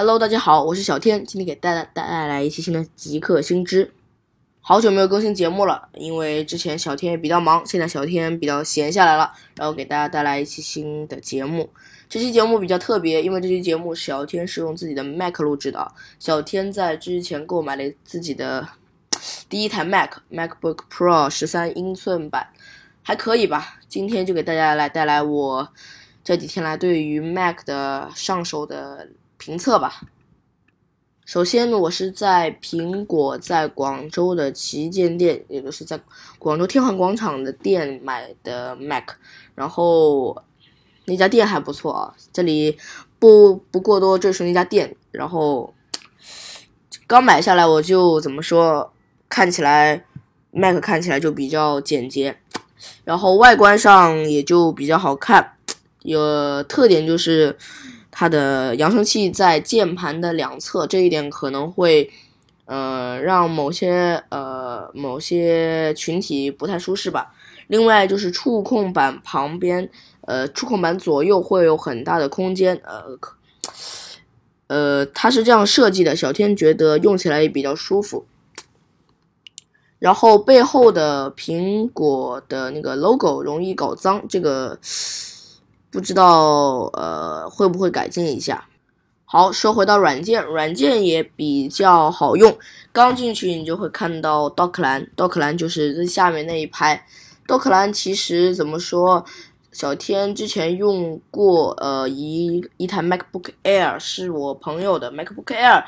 Hello，大家好，我是小天，今天给大家带来一期新的极客新知。好久没有更新节目了，因为之前小天也比较忙，现在小天比较闲下来了，然后给大家带来一期新的节目。这期节目比较特别，因为这期节目小天是用自己的 Mac 录制的。小天在之前购买了自己的第一台 Mac MacBook Pro 十三英寸版，还可以吧。今天就给大家来带来我这几天来对于 Mac 的上手的。评测吧。首先呢，我是在苹果在广州的旗舰店，也就是在广州天环广场的店买的 Mac，然后那家店还不错啊。这里不不过多赘述那家店。然后刚买下来，我就怎么说，看起来 Mac 看起来就比较简洁，然后外观上也就比较好看，有特点就是。它的扬声器在键盘的两侧，这一点可能会，呃，让某些呃某些群体不太舒适吧。另外就是触控板旁边，呃，触控板左右会有很大的空间，呃，呃，它是这样设计的。小天觉得用起来也比较舒服。然后背后的苹果的那个 logo 容易搞脏，这个。不知道呃会不会改进一下？好，说回到软件，软件也比较好用。刚进去你就会看到 Dock 栏，Dock 栏就是最下面那一排。Dock 栏其实怎么说？小天之前用过，呃，一一台 MacBook Air 是我朋友的 MacBook Air，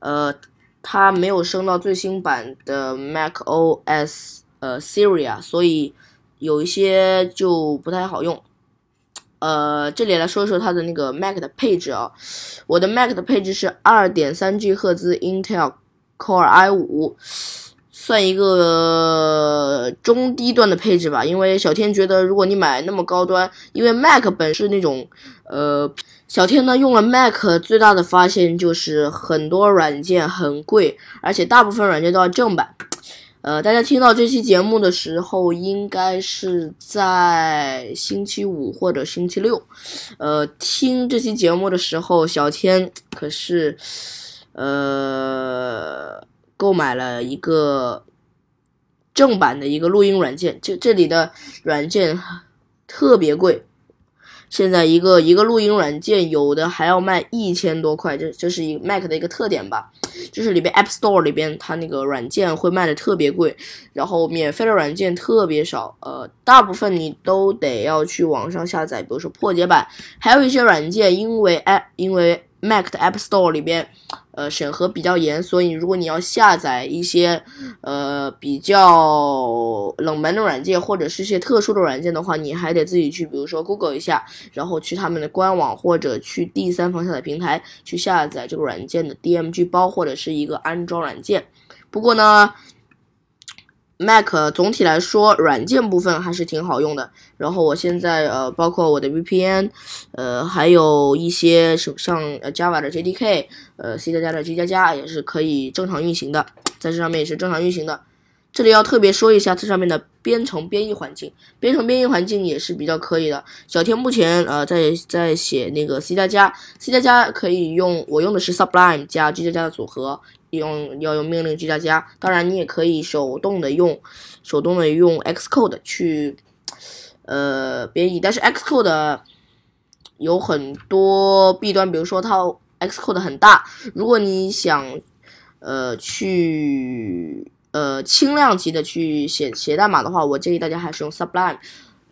呃，它没有升到最新版的 macOS 呃 Siri 啊所以有一些就不太好用。呃，这里来说一说它的那个 Mac 的配置啊，我的 Mac 的配置是二点三 G 赫兹 Intel Core i 五，算一个中低端的配置吧。因为小天觉得，如果你买那么高端，因为 Mac 本是那种，呃，小天呢用了 Mac 最大的发现就是很多软件很贵，而且大部分软件都要正版。呃，大家听到这期节目的时候，应该是在星期五或者星期六。呃，听这期节目的时候，小天可是呃购买了一个正版的一个录音软件，这这里的软件特别贵。现在一个一个录音软件，有的还要卖一千多块，这这是一 Mac 的一个特点吧。就是里边 App Store 里边，它那个软件会卖的特别贵，然后免费的软件特别少，呃，大部分你都得要去网上下载，比如说破解版，还有一些软件，因为哎因为 Mac 的 App Store 里边。呃，审核比较严，所以如果你要下载一些呃比较冷门的软件或者是一些特殊的软件的话，你还得自己去，比如说 Google 一下，然后去他们的官网或者去第三方下载平台去下载这个软件的 DMG 包或者是一个安装软件。不过呢。Mac 总体来说，软件部分还是挺好用的。然后我现在呃，包括我的 VPN，呃，还有一些像 Java 的 JDK，呃 C 加加的 G 加加也是可以正常运行的，在这上面也是正常运行的。这里要特别说一下，这上面的编程编译环境，编程编译环境也是比较可以的。小天目前呃在在写那个 C 加加，C 加加可以用，我用的是 Sublime 加 G 加加的组合。用要用命令 G 加加，当然你也可以手动的用手动的用 Xcode 去呃编译，但是 Xcode 有很多弊端，比如说它 Xcode 很大，如果你想呃去呃轻量级的去写写代码的话，我建议大家还是用 Sublime，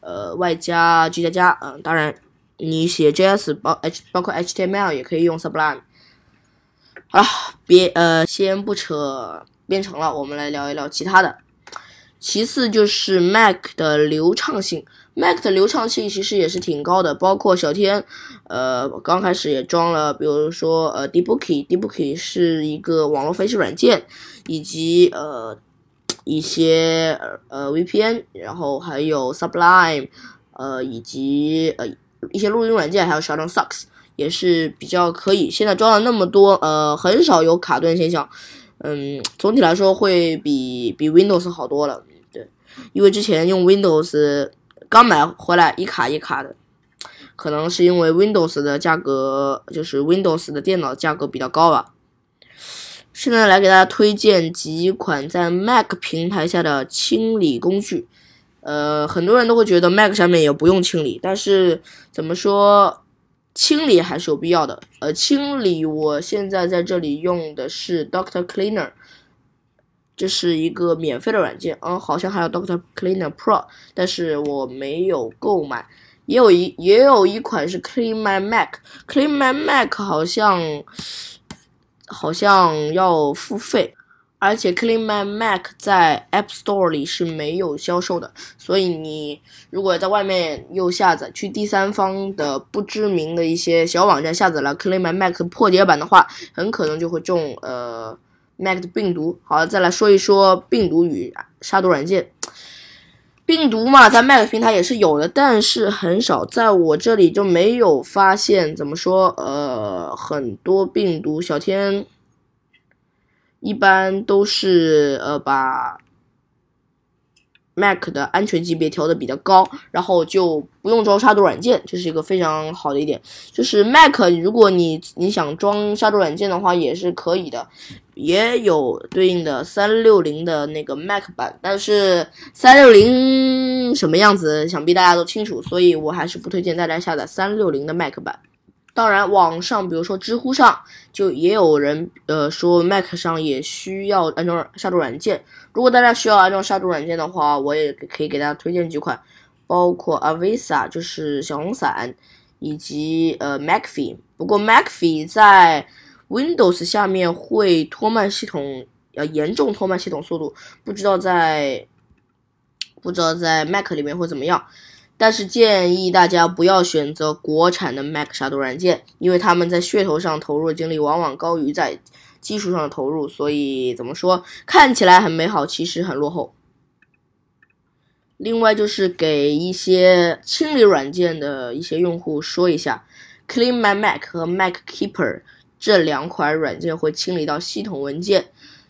呃外加 G 加加，嗯，当然你写 JS 包 H 包括 HTML 也可以用 Sublime。好了，别呃，先不扯编程了，我们来聊一聊其他的。其次就是 Mac 的流畅性，Mac 的流畅性其实也是挺高的，包括小天，呃，刚开始也装了，比如说呃，Debooky，Debooky 是一个网络分析软件，以及呃一些呃 VPN，然后还有 Sublime，呃，以及呃一些录音软件，还有 Shutterstock。也是比较可以，现在装了那么多，呃，很少有卡顿现象，嗯，总体来说会比比 Windows 好多了，因为之前用 Windows 刚买回来一卡一卡的，可能是因为 Windows 的价格，就是 Windows 的电脑价格比较高吧。现在来给大家推荐几款在 Mac 平台下的清理工具。呃，很多人都会觉得 Mac 上面也不用清理，但是怎么说，清理还是有必要的。呃，清理我现在在这里用的是 Doctor Cleaner。这是一个免费的软件，嗯，好像还有 Doctor Cleaner Pro，但是我没有购买。也有一也有一款是 Clean My Mac，Clean My Mac 好像好像要付费，而且 Clean My Mac 在 App Store 里是没有销售的，所以你如果在外面又下载去第三方的不知名的一些小网站下载了 Clean My Mac 破解版的话，很可能就会中呃。Mac 的病毒，好，再来说一说病毒与杀毒软件。病毒嘛，在 Mac 平台也是有的，但是很少，在我这里就没有发现。怎么说？呃，很多病毒，小天一般都是呃把。Mac 的安全级别调的比较高，然后就不用装杀毒软件，这是一个非常好的一点。就是 Mac，如果你你想装杀毒软件的话，也是可以的，也有对应的三六零的那个 Mac 版，但是三六零什么样子，想必大家都清楚，所以我还是不推荐大家下载三六零的 Mac 版。当然，网上比如说知乎上就也有人呃说 Mac 上也需要安装杀毒软件。如果大家需要安装杀毒软件的话，我也可以给大家推荐几款，包括 Avisa 就是小红伞，以及呃 Macfee。不过 Macfee 在 Windows 下面会拖慢系统，呃严重拖慢系统速度，不知道在不知道在 Mac 里面会怎么样。但是建议大家不要选择国产的 Mac 杀毒软件，因为他们在噱头上投入的精力往往高于在技术上的投入，所以怎么说，看起来很美好，其实很落后。另外就是给一些清理软件的一些用户说一下，Clean My Mac 和 Mac Keeper 这两款软件会清理到系统文件，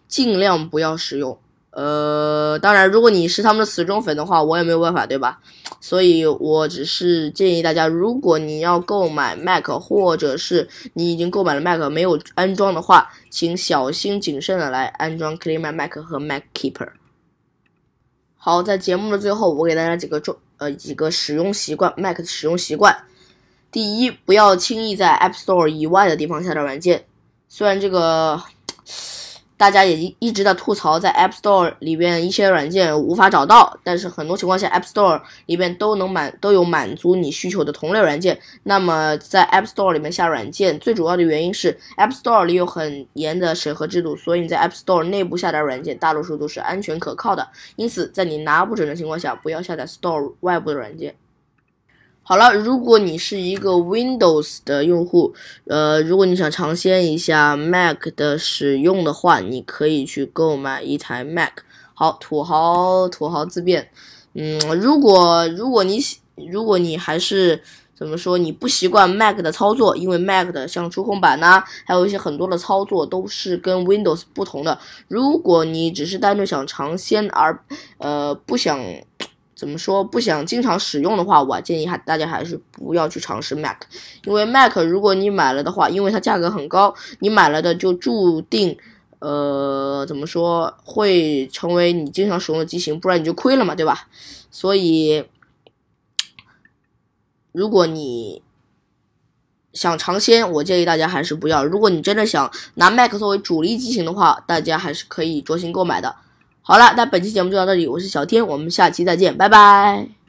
尽量不要使用。呃，当然，如果你是他们的死忠粉的话，我也没有办法，对吧？所以我只是建议大家，如果你要购买 Mac，或者是你已经购买了 Mac 没有安装的话，请小心谨慎的来安装 Clean My Mac 和 Mac Keeper。好，在节目的最后，我给大家几个重呃几个使用习惯，Mac 的使用习惯。第一，不要轻易在 App Store 以外的地方下载软件，虽然这个。大家也一直在吐槽，在 App Store 里边一些软件无法找到，但是很多情况下 App Store 里边都能满都有满足你需求的同类软件。那么在 App Store 里面下软件，最主要的原因是 App Store 里有很严的审核制度，所以你在 App Store 内部下载软件，大多数都是安全可靠的。因此，在你拿不准的情况下，不要下载 Store 外部的软件。好了，如果你是一个 Windows 的用户，呃，如果你想尝鲜一下 Mac 的使用的话，你可以去购买一台 Mac。好，土豪土豪自辩，嗯，如果如果你如果你还是怎么说，你不习惯 Mac 的操作，因为 Mac 的像触控板呐，还有一些很多的操作都是跟 Windows 不同的。如果你只是单纯想尝鲜而呃不想。怎么说？不想经常使用的话，我建议还大家还是不要去尝试 Mac，因为 Mac 如果你买了的话，因为它价格很高，你买了的就注定，呃，怎么说会成为你经常使用的机型，不然你就亏了嘛，对吧？所以，如果你想尝鲜，我建议大家还是不要。如果你真的想拿 Mac 作为主力机型的话，大家还是可以酌情购买的。好了，那本期节目就到这里，我是小天，我们下期再见，拜拜。